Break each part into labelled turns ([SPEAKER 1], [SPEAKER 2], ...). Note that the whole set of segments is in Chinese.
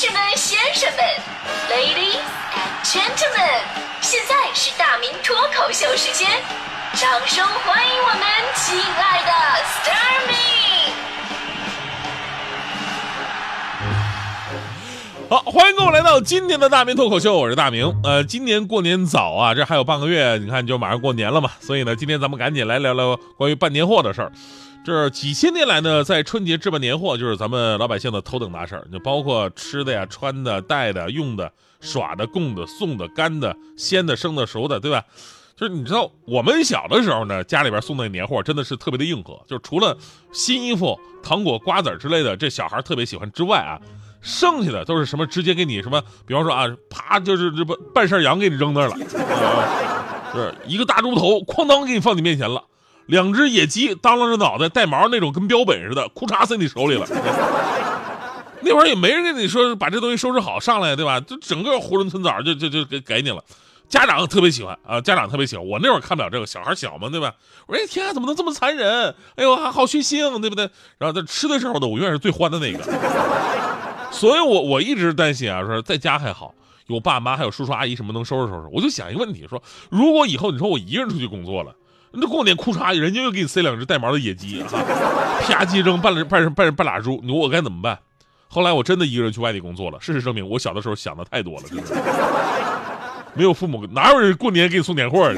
[SPEAKER 1] 士们、先生们，Ladies and Gentlemen，现在是大明脱口秀时间，掌声欢迎我们亲爱的 s t a r m y
[SPEAKER 2] 好，欢迎各位来到今天的大明脱口秀，我是大明。呃，今年过年早啊，这还有半个月，你看就马上过年了嘛，所以呢，今天咱们赶紧来聊聊关于办年货的事儿。这几千年来呢，在春节置办年货就是咱们老百姓的头等大事儿，就包括吃的呀、穿的、戴的、用的、耍的、供的、送的、干的、鲜的、生的、熟的，对吧？就是你知道，我们小的时候呢，家里边送的年货真的是特别的硬核，就是除了新衣服、糖果、瓜子之类的，这小孩特别喜欢之外啊，剩下的都是什么直接给你什么，比方说啊，啪就是这不半扇羊给你扔那儿了，是一个大猪头哐当给你放你面前了。两只野鸡耷拉着脑袋带毛那种，跟标本似的，裤衩塞你手里了。那会儿也没人跟你说把这东西收拾好上来，对吧？就整个囫囵吞枣就就就给给你了。家长特别喜欢啊，家长特别喜欢。我那会儿看不了这个，小孩小嘛，对吧？我说哎天啊，怎么能这么残忍？哎呦，还好血腥，对不对？然后在吃的时候呢，我永远是最欢的那个。所以我我一直担心啊，说在家还好，有爸妈还有叔叔阿姨什么能收拾收拾。我就想一个问题，说如果以后你说我一个人出去工作了。那过年裤衩，人家又给你塞两只带毛的野鸡啊，啪叽扔半半半半拉猪，你说我该怎么办？后来我真的一个人去外地工作了。事实证明，我小的时候想的太多了，真的。没有父母，哪有人过年给你送年货？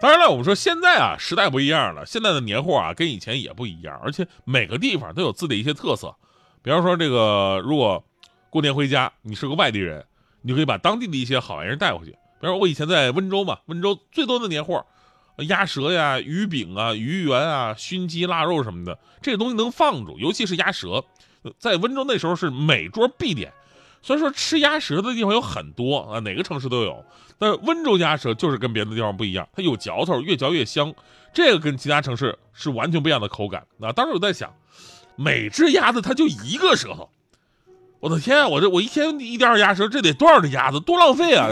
[SPEAKER 2] 当然了，我们说现在啊，时代不一样了，现在的年货啊跟以前也不一样，而且每个地方都有自己的一些特色。比方说，这个如果过年回家，你是个外地人，你就可以把当地的一些好玩意儿带回去。比如我以前在温州嘛，温州最多的年货，鸭舌呀、鱼饼啊、鱼圆啊、熏鸡、腊肉什么的，这个东西能放住，尤其是鸭舌，在温州那时候是每桌必点。虽然说吃鸭舌的地方有很多啊，哪个城市都有，但是温州鸭舌就是跟别的地方不一样，它有嚼头，越嚼越香，这个跟其他城市是完全不一样的口感。啊，当时我在想，每只鸭子它就一个舌头，我的天啊，我这我一天一点鸭舌，这得多少只鸭子，多浪费啊！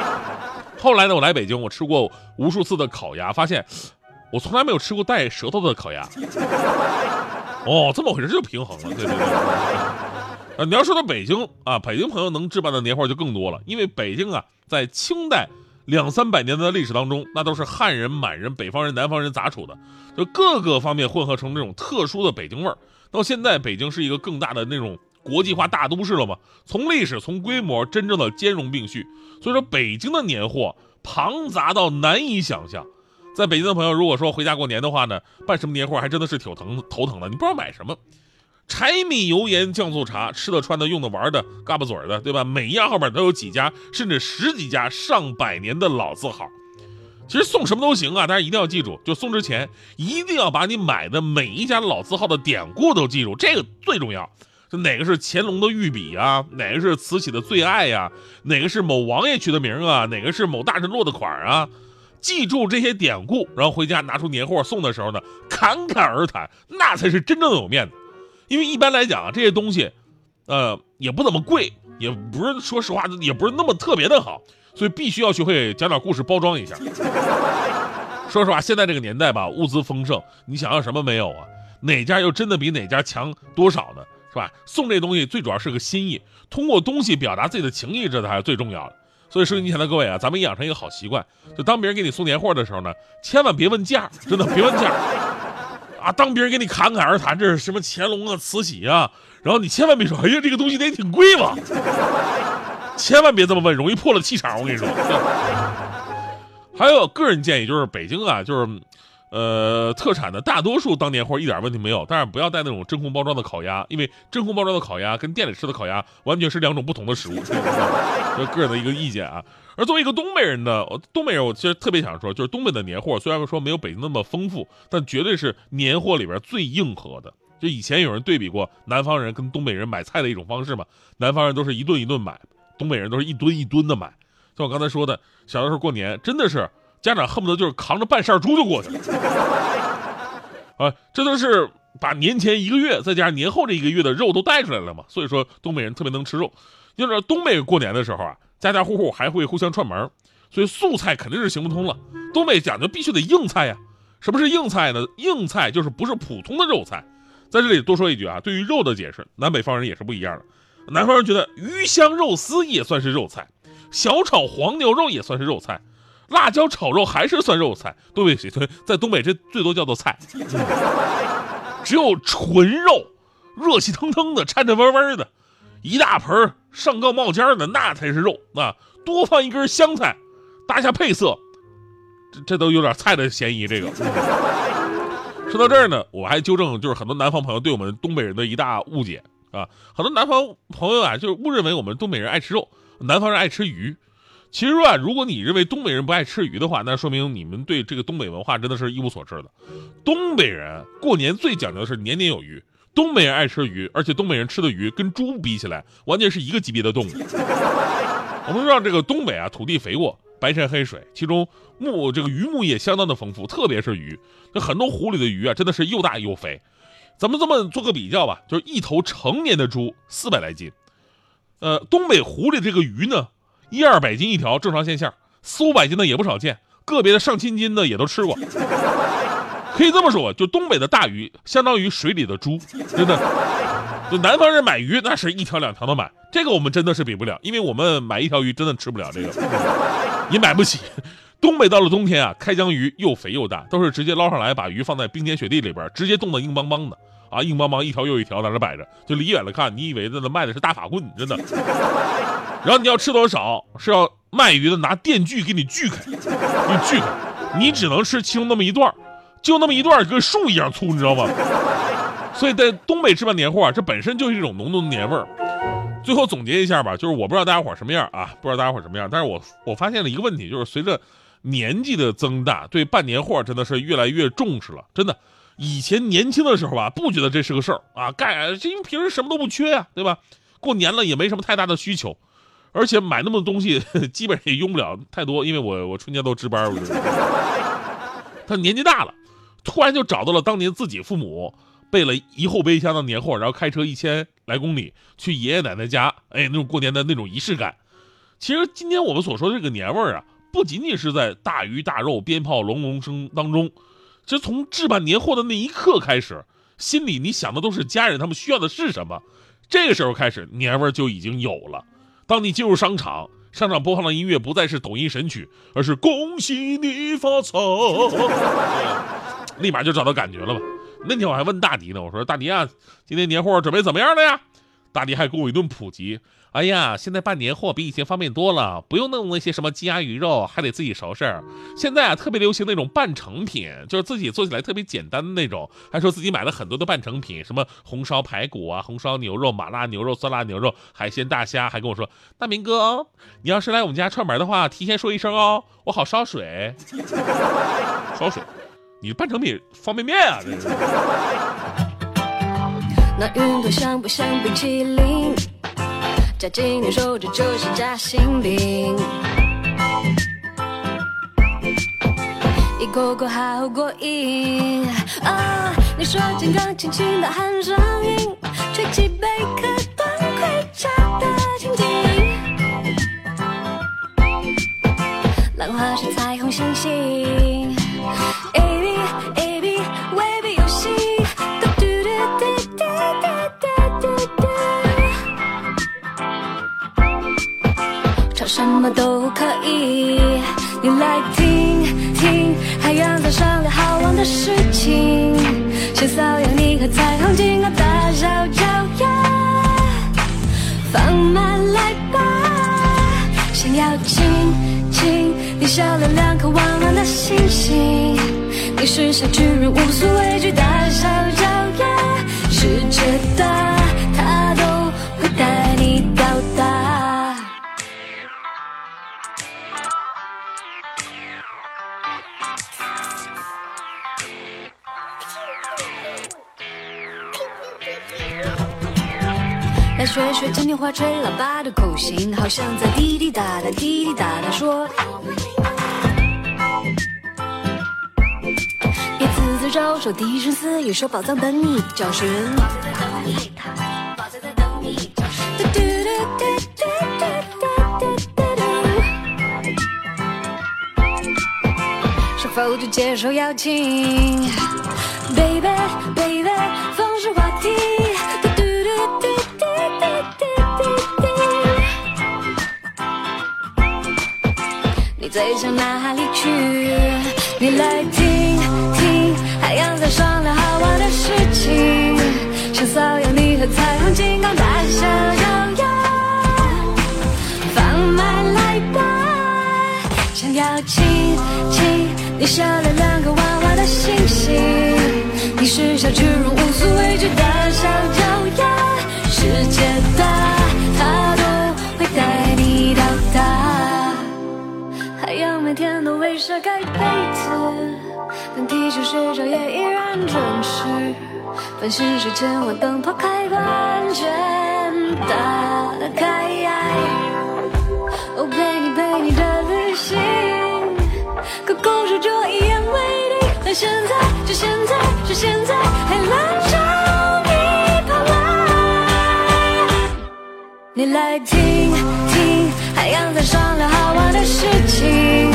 [SPEAKER 2] 后来呢，我来北京，我吃过无数次的烤鸭，发现我从来没有吃过带舌头的烤鸭。哦，这么回事，这就平衡了。对对对。啊，你要说到北京啊，北京朋友能置办的年货就更多了，因为北京啊，在清代两三百年的历史当中，那都是汉人、满人、北方人、南方人杂处的，就各个方面混合成这种特殊的北京味儿。到现在，北京是一个更大的那种。国际化大都市了嘛？从历史、从规模，真正的兼容并蓄。所以说，北京的年货庞杂到难以想象。在北京的朋友，如果说回家过年的话呢，办什么年货还真的是挺疼头疼的。你不知道买什么，柴米油盐酱醋茶，吃的、穿的、用的、玩的，嘎巴嘴的，对吧？每一样后面都有几家，甚至十几家上百年的老字号。其实送什么都行啊，但是一定要记住，就送之前一定要把你买的每一家老字号的典故都记住，这个最重要。这哪个是乾隆的御笔啊？哪个是慈禧的最爱呀？哪个是某王爷取的名啊？哪个是某大臣落的款啊？记住这些典故，然后回家拿出年货送的时候呢，侃侃而谈，那才是真正的有面子。因为一般来讲啊，这些东西，呃，也不怎么贵，也不是说实话，也不是那么特别的好，所以必须要学会讲点故事包装一下。说实话，现在这个年代吧，物资丰盛，你想要什么没有啊？哪家又真的比哪家强多少呢？是吧？送这东西最主要是个心意，通过东西表达自己的情谊，这才是最重要的。所以收音机前的各位啊，咱们养成一个好习惯，就当别人给你送年货的时候呢，千万别问价，真的别问价啊！当别人给你侃侃而谈，这是什么乾隆啊、慈禧啊，然后你千万别说，哎呀，这个东西得挺贵吧？千万别这么问，容易破了气场。我跟你说。还有个人建议，就是北京啊，就是。呃，特产的大多数当年货一点问题没有，但是不要带那种真空包装的烤鸭，因为真空包装的烤鸭跟店里吃的烤鸭完全是两种不同的食物。就个人的一个意见啊。而作为一个东北人呢，东北人我其实特别想说，就是东北的年货虽然说没有北京那么丰富，但绝对是年货里边最硬核的。就以前有人对比过南方人跟东北人买菜的一种方式嘛，南方人都是一顿一顿买，东北人都是一吨一吨的买。像我刚才说的，小的时候过年真的是。家长恨不得就是扛着半扇猪就过去了，啊，这都是把年前一个月再加上年后这一个月的肉都带出来了嘛。所以说东北人特别能吃肉，就是东北过年的时候啊，家家户户还会互相串门，所以素菜肯定是行不通了。东北讲究必须得硬菜呀。什么是硬菜呢？硬菜就是不是普通的肉菜，在这里多说一句啊，对于肉的解释，南北方人也是不一样的。南方人觉得鱼香肉丝也算是肉菜，小炒黄牛肉也算是肉菜，辣椒炒肉还是算肉菜。对不起，在东北这最多叫做菜。只有纯肉，热气腾腾的，颤颤巍巍的，一大盆上高冒尖的，那才是肉啊！多放一根香菜，搭下配色，这这都有点菜的嫌疑。这个说到这儿呢，我还纠正，就是很多南方朋友对我们东北人的一大误解啊！很多南方朋友啊，就误认为我们东北人爱吃肉，南方人爱吃鱼。其实说啊，如果你认为东北人不爱吃鱼的话，那说明你们对这个东北文化真的是一无所知的。东北人过年最讲究的是年年有余，东北人爱吃鱼，而且东北人吃的鱼跟猪比起来，完全是一个级别的动物。我们知道这个东北啊，土地肥沃，白山黑水，其中木这个鱼木业相当的丰富，特别是鱼，那很多湖里的鱼啊，真的是又大又肥。咱们这么做个比较吧，就是一头成年的猪四百来斤，呃，东北湖里这个鱼呢？一二百斤一条，正常现象，四五百斤的也不少见，个别的上千斤的也都吃过。可以这么说，就东北的大鱼，相当于水里的猪，真的。就南方人买鱼，那是一条两条的买，这个我们真的是比不了，因为我们买一条鱼真的吃不了这个，也买不起。东北到了冬天啊，开江鱼又肥又大，都是直接捞上来，把鱼放在冰天雪地里边，直接冻得硬邦邦的啊，硬邦邦一条又一条在那摆着，就离远了看，你以为在那卖的是大法棍，真的。然后你要吃多少，是要卖鱼的拿电锯给你锯开，你锯开，你只能吃其中那么一段就那么一段跟树一样粗，你知道吗？所以在东北置办年货啊，这本身就是一种浓浓的年味儿。最后总结一下吧，就是我不知道大家伙什么样啊，不知道大家伙什么样，但是我我发现了一个问题，就是随着年纪的增大，对办年货真的是越来越重视了。真的，以前年轻的时候吧，不觉得这是个事儿啊，干，因为平时什么都不缺呀，对吧？过年了也没什么太大的需求。而且买那么多东西，基本上也用不了太多，因为我我春节都值班。我他年纪大了，突然就找到了当年自己父母备了一后备箱的年货，然后开车一千来公里去爷爷奶奶家，哎，那种过年的那种仪式感。其实今天我们所说的这个年味儿啊，不仅仅是在大鱼大肉、鞭炮隆隆声当中，其实从置办年货的那一刻开始，心里你想的都是家人他们需要的是什么，这个时候开始年味儿就已经有了。当你进入商场，商场播放的音乐不再是抖音神曲，而是恭喜你发财，立马就找到感觉了吧？那天我还问大迪呢，我说大迪啊，今天年货准备怎么样了呀？大迪还给我一顿普及。哎呀，现在办年货比以前方便多了，不用弄那些什么鸡鸭鱼肉，还得自己收拾。现在啊，特别流行那种半成品，就是自己做起来特别简单的那种。还说自己买了很多的半成品，什么红烧排骨啊、红烧牛肉、麻辣牛肉、酸辣牛肉、海鲜大虾，还跟我说：“大明哥，你要是来我们家串门的话，提前说一声哦，我好烧水。烧水，你半成品方便面啊？这是。
[SPEAKER 3] 那云朵像不像冰淇淋？夹紧你手，指就是夹心饼，一口口好过瘾啊！你说金刚轻轻的喊声音，吹起贝壳什么都可以，你来听听海洋在商量好玩的事情，先搔痒你和彩虹金啊大小脚丫，放慢来吧，想要亲亲你笑脸两颗弯弯的星星，你是小巨人无所畏惧大小脚丫，世界大学学今天话吹喇叭的口型，好像在滴滴答答滴滴答答说。别自自招手，低声私语说宝藏等你教训。是否就接受邀请？Baby baby，向哪里去？你来听听，海洋在商量好玩的事情，想扫描你和彩虹金刚大小摇摇，放马来吧，想要亲亲你笑脸两个娃娃的星星，你是小巨人晒盖被子，但地球睡着也依然准时。繁星睡前万灯泡开关全打开。哦，陪你陪你的旅行，可故事就一样美丽。但现在，就现在，是现在，海浪朝你跑来。你来听听，海洋在商量好玩的事情，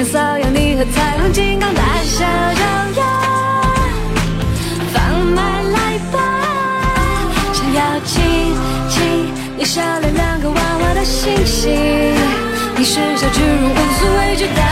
[SPEAKER 3] 想扫描你和彩虹金刚大小脚丫，放马来吧，想要亲亲你笑脸两个娃娃的星星，你是小巨人无所畏惧大